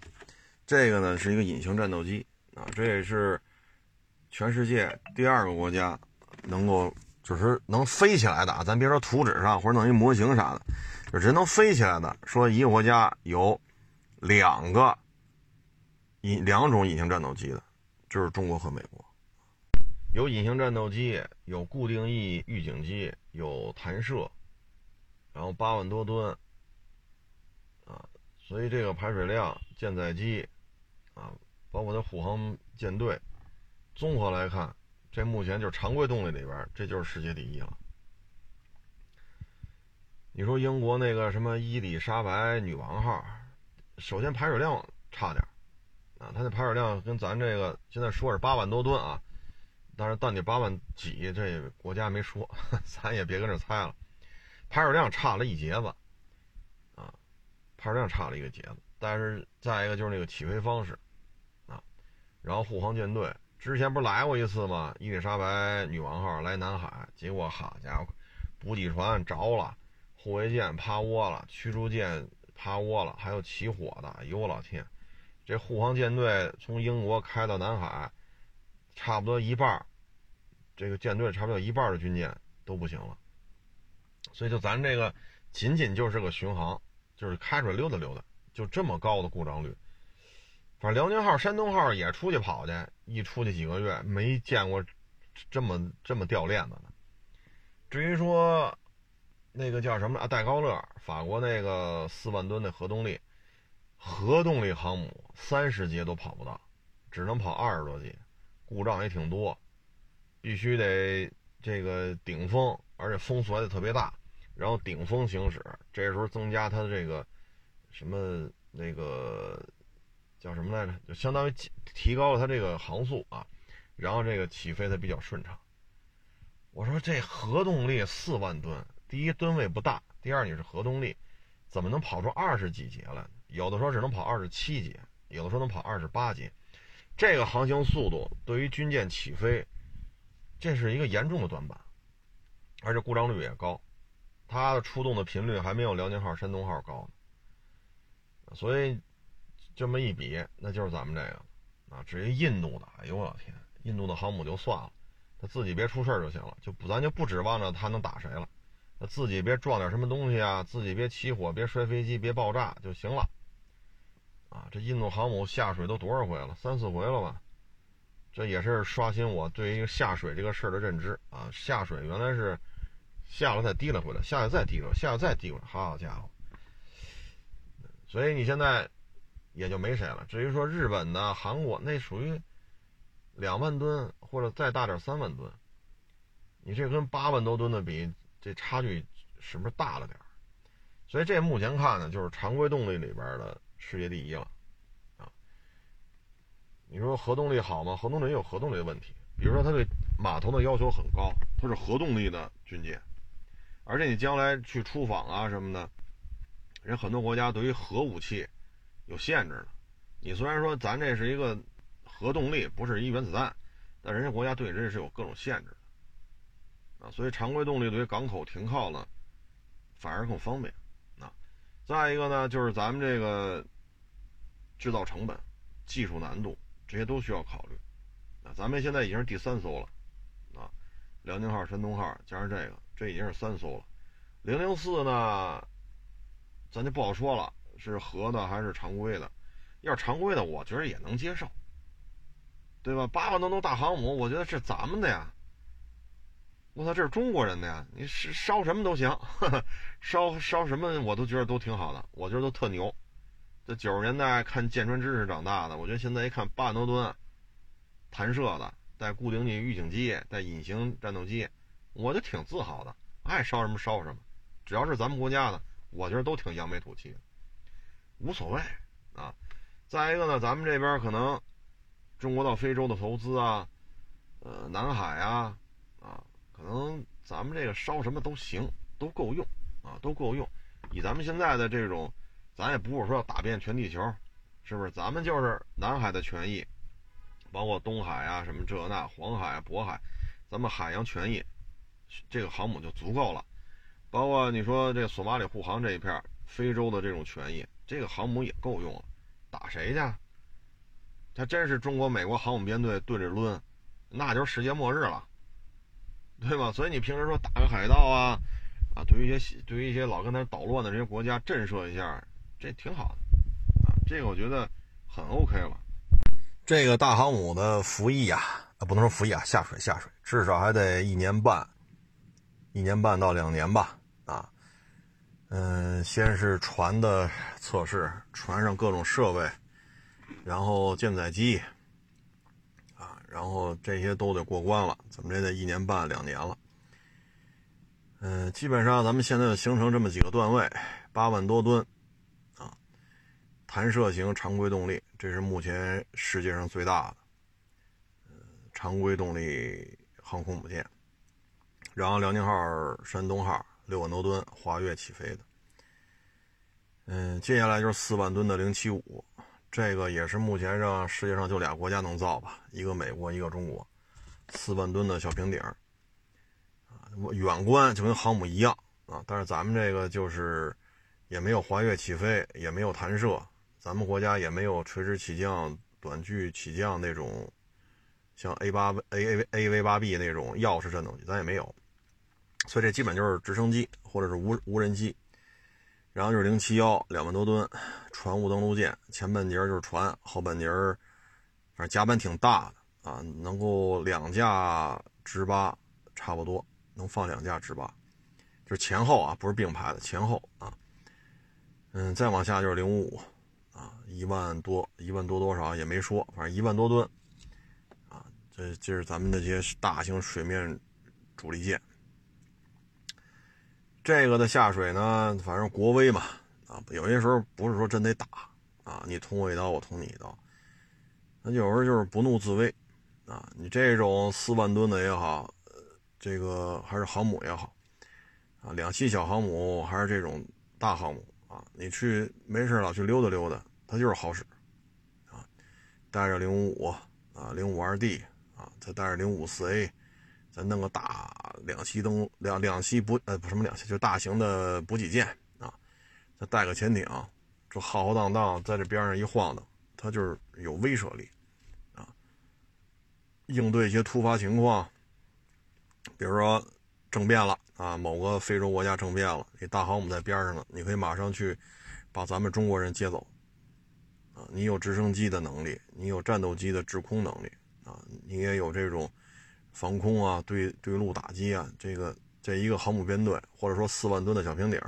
Speaker 1: 这个呢是一个隐形战斗机啊，这也是全世界第二个国家能够就是能飞起来的啊，咱别说图纸上或者弄一模型啥的，就人能飞起来的，说一个国家有两个隐两种隐形战斗机的，就是中国和美国。有隐形战斗机，有固定翼预警机，有弹射，然后八万多吨，啊，所以这个排水量、舰载机，啊，包括它护航舰队，综合来看，这目前就是常规动力里边，这就是世界第一了。你说英国那个什么伊丽莎白女王号，首先排水量差点，啊，它的排水量跟咱这个现在说是八万多吨啊。但是到底八万几，这国家没说，咱也别跟着猜了。排水量差了一截子，啊，排水量差了一个节子。但是再一个就是那个起飞方式，啊，然后护航舰队之前不是来过一次吗？伊丽莎白女王号来南海，结果好家伙，补给船着了，护卫舰趴窝了，驱逐舰趴窝了，还有起火的。哎呦我老天，这护航舰队从英国开到南海，差不多一半。这个舰队差不多一半的军舰都不行了，所以就咱这个仅仅就是个巡航，就是开出来溜达溜达，就这么高的故障率。反正辽宁号、山东号也出去跑去，一出去几个月没见过这么这么掉链子的。至于说那个叫什么啊，戴高乐，法国那个四万吨的核动力核动力航母，三十节都跑不到，只能跑二十多节，故障也挺多。必须得这个顶风，而且风速还得特别大，然后顶风行驶，这时候增加它的这个什么那个叫什么来着？就相当于提高了它这个航速啊，然后这个起飞它比较顺畅。我说这核动力四万吨，第一吨位不大，第二你是核动力，怎么能跑出二十几节来？有的时候只能跑二十七节，有的时候能跑二十八节，这个航行速度对于军舰起飞。这是一个严重的短板，而且故障率也高，它的出动的频率还没有辽宁号、山东号高呢。所以这么一比，那就是咱们这个啊，至于印度的，哎呦我天，印度的航母就算了，他自己别出事就行了，就不咱就不指望着他能打谁了，他自己别撞点什么东西啊，自己别起火、别摔飞机、别爆炸就行了。啊，这印度航母下水都多少回了？三四回了吧？这也是刷新我对于下水这个事儿的认知啊！下水原来是下了再提了回来，下了再提了，下了再提了，好家伙！所以你现在也就没谁了。至于说日本的、韩国，那属于两万吨或者再大点三万吨，你这跟八万多吨的比，这差距是不是大了点？所以这目前看呢，就是常规动力里边的世界第一了。你说核动力好吗？核动力也有核动力的问题，比如说它对码头的要求很高，它是核动力的军舰，而且你将来去出访啊什么的，人很多国家对于核武器有限制的。你虽然说咱这是一个核动力，不是一原子弹，但人家国家对这是有各种限制的啊。所以常规动力对于港口停靠呢，反而更方便啊。再一个呢，就是咱们这个制造成本、技术难度这些都需要考虑。啊，咱们现在已经是第三艘了。啊辽宁号、山东号加上这个，这已经是三艘了。零零四呢，咱就不好说了，是核的还是常规的？要是常规的，我觉得也能接受，对吧？八万多吨大航母，我觉得是咱们的呀。我操，这是中国人的呀！你是烧什么都行，烧烧什么我都觉得都挺好的，我觉得都特牛。这九十年代看舰船知识长大的，我觉得现在一看八万多吨，弹射的。带固定翼预警机，带隐形战斗机，我就挺自豪的。爱烧什么烧什么，只要是咱们国家的，我觉得都挺扬眉吐气的，无所谓啊。再一个呢，咱们这边可能中国到非洲的投资啊，呃，南海啊，啊，可能咱们这个烧什么都行，都够用啊，都够用。以咱们现在的这种，咱也不是说要打遍全地球，是不是？咱们就是南海的权益。包括东海啊，什么这那，黄海、渤海，咱们海洋权益，这个航母就足够了。包括你说这索马里护航这一片，非洲的这种权益，这个航母也够用了。打谁去？他真是中国、美国航母编队对着抡，那就是世界末日了，对吧？所以你平时说打个海盗啊，啊，对于一些对于一些老跟他捣乱的这些国家震慑一下，这挺好的啊。这个我觉得很 OK 了。这个大航母的服役啊，啊，不能说服役啊，下水下水，至少还得一年半，一年半到两年吧，啊，嗯，先是船的测试，船上各种设备，然后舰载机，啊，然后这些都得过关了，怎么着得一年半两年了，嗯，基本上咱们现在就形成这么几个段位，八万多吨。弹射型常规动力，这是目前世界上最大的，呃，常规动力航空母舰。然后辽宁号、山东号六万多吨，滑跃起飞的。嗯，接下来就是四万吨的零七五，这个也是目前上世界上就俩国家能造吧，一个美国，一个中国。四万吨的小平顶，啊，远观就跟航母一样啊，但是咱们这个就是也没有滑跃起飞，也没有弹射。咱们国家也没有垂直起降、短距起降那种，像 A 八 A A A V 八 B 那种钥匙战斗机，咱也没有，所以这基本就是直升机或者是无无人机。然后就是零七幺两万多吨船坞登陆舰，前半截就是船，后半截反正甲板挺大的啊，能够两架直八差不多，能放两架直八，就是前后啊，不是并排的前后啊。嗯，再往下就是零五五。啊，一万多，一万多多少也没说，反正一万多吨，啊，这这是咱们那些大型水面主力舰。这个的下水呢，反正国威嘛，啊，有些时候不是说真得打，啊，你捅我一刀，我捅你一刀，那有时候就是不怒自威，啊，你这种四万吨的也好，这个还是航母也好，啊，两栖小航母还是这种大航母，啊，你去没事老去溜达溜达。它就是好使，啊，带着零五五啊，零五二 D 啊，再带着零五四 A，再弄个大两栖登两两栖补呃不什么两栖，就大型的补给舰啊，再带个潜艇，这浩浩荡荡在这边上一晃荡，它就是有威慑力，啊，应对一些突发情况，比如说政变了啊，某个非洲国家政变了，你大航母在边上呢，你可以马上去把咱们中国人接走。你有直升机的能力，你有战斗机的制空能力啊，你也有这种防空啊、对对陆打击啊。这个这一个航母编队，或者说四万吨的小平顶，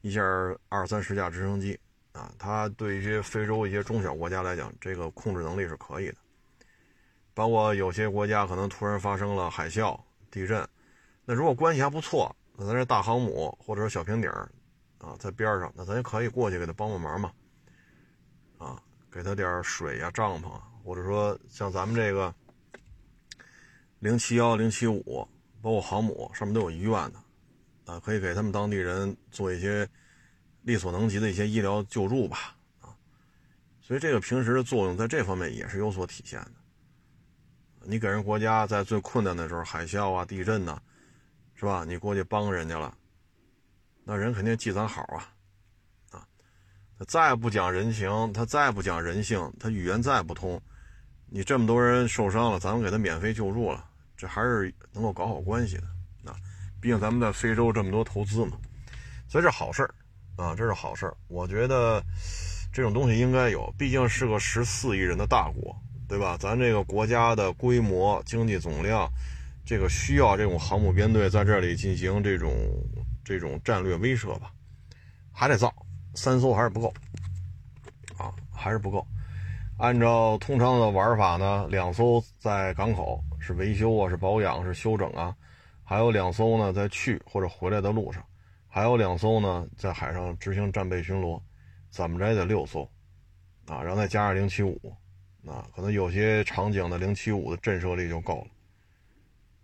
Speaker 1: 一下二三十架直升机啊，它对一些非洲一些中小国家来讲，这个控制能力是可以的。包括有些国家可能突然发生了海啸、地震，那如果关系还不错，那咱这大航母或者说小平顶啊，在边上，那咱也可以过去给他帮帮忙嘛。给他点水呀、帐篷，或者说像咱们这个零七幺、零七五，包括航母上面都有医院的，啊，可以给他们当地人做一些力所能及的一些医疗救助吧，啊，所以这个平时的作用在这方面也是有所体现的。你给人国家在最困难的时候，海啸啊、地震呐，是吧？你过去帮人家了，那人肯定记咱好，啊，再不讲人情，他再不讲人性，他语言再不通，你这么多人受伤了，咱们给他免费救助了，这还是能够搞好关系的啊。毕竟咱们在非洲这么多投资嘛，所以这好事儿啊，这是好事儿。我觉得这种东西应该有，毕竟是个十四亿人的大国。对吧？咱这个国家的规模、经济总量，这个需要这种航母编队在这里进行这种这种战略威慑吧？还得造三艘还是不够啊？还是不够。按照通常的玩法呢，两艘在港口是维修啊，是保养，是休整啊；还有两艘呢在去或者回来的路上；还有两艘呢在海上执行战备巡逻，怎么着也得六艘啊，然后再加上零七五。啊，可能有些场景的零七五的震慑力就够了，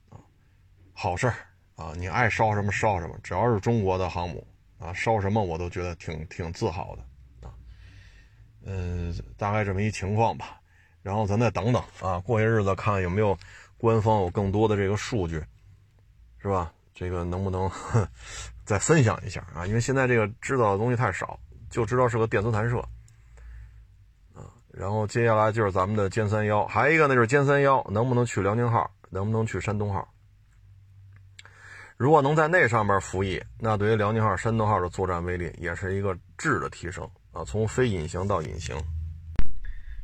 Speaker 1: 啊，好事儿啊，你爱烧什么烧什么，只要是中国的航母啊，烧什么我都觉得挺挺自豪的，啊，嗯，大概这么一情况吧，然后咱再等等啊，过些日子看看有没有官方有更多的这个数据，是吧？这个能不能再分享一下啊？因为现在这个知道的东西太少，就知道是个电磁弹射。啊然后接下来就是咱们的歼三幺，还有一个呢就是歼三幺能不能去辽宁号，能不能去山东号？如果能在那上面服役，那对于辽宁号、山东号的作战威力也是一个质的提升啊，从非隐形到隐形。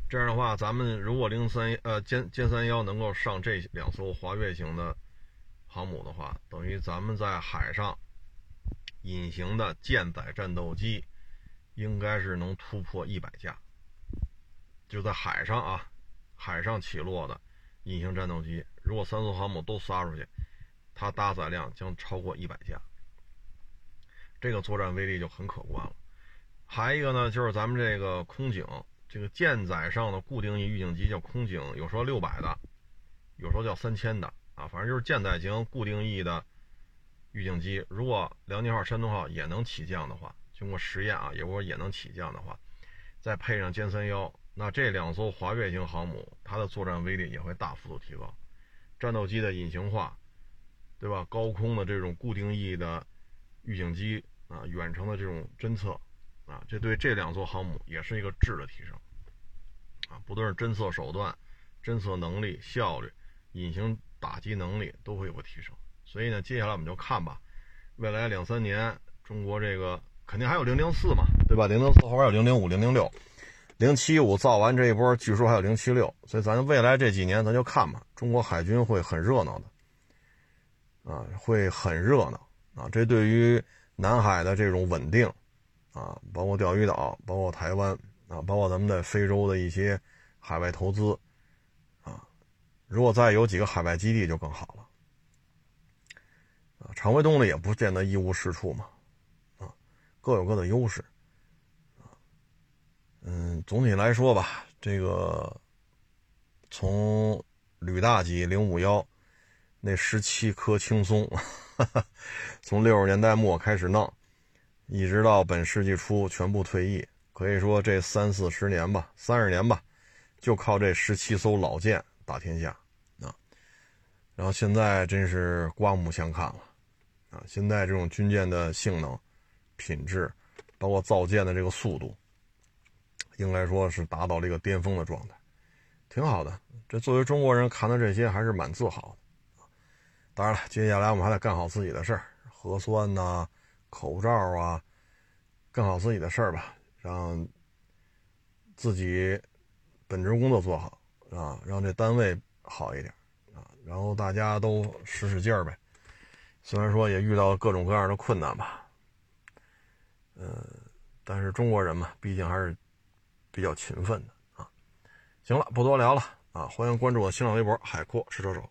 Speaker 1: 这样的话，咱们如果零三呃歼歼三幺能够上这两艘滑跃型的航母的话，等于咱们在海上隐形的舰载战斗机应该是能突破一百架。就在海上啊，海上起落的隐形战斗机，如果三艘航母都撒出去，它搭载量将超过一百架，这个作战威力就很可观了。还一个呢，就是咱们这个空警，这个舰载上的固定翼预警机叫空警，有时候六百的，有时候叫三千的啊，反正就是舰载型固定翼的预警机。如果辽宁号、山东号也能起降的话，经过实验啊，如果也能起降的话，再配上歼三幺。那这两艘滑跃型航母，它的作战威力也会大幅度提高，战斗机的隐形化，对吧？高空的这种固定翼的预警机啊，远程的这种侦测啊，这对这两座航母也是一个质的提升啊，不论是侦测手段、侦测能力、效率、隐形打击能力都会有个提升。所以呢，接下来我们就看吧，未来两三年，中国这个肯定还有零零四嘛，对吧？零零四后边有零零五、零零六。零七五造完这一波，据说还有零七六，所以咱未来这几年咱就看吧，中国海军会很热闹的，啊，会很热闹啊！这对于南海的这种稳定，啊，包括钓鱼岛，包括台湾，啊，包括咱们在非洲的一些海外投资，啊，如果再有几个海外基地就更好了，啊，常规动力也不见得一无是处嘛，啊，各有各的优势。嗯，总体来说吧，这个从旅大级零五幺那十七颗轻松，从六十年代末开始弄，一直到本世纪初全部退役，可以说这三四十年吧，三十年吧，就靠这十七艘老舰打天下啊。然后现在真是刮目相看了啊！现在这种军舰的性能、品质，包括造舰的这个速度。应该说是达到了一个巅峰的状态，挺好的。这作为中国人看到这些还是蛮自豪的。当然了，接下来我们还得干好自己的事儿，核酸呐、口罩啊，干好自己的事儿吧，让自己本职工作做好啊，让这单位好一点啊，然后大家都使使劲儿呗。虽然说也遇到各种各样的困难吧，嗯，但是中国人嘛，毕竟还是。比较勤奋的啊，行了，不多聊了啊！欢迎关注我新浪微博“海阔试车手”。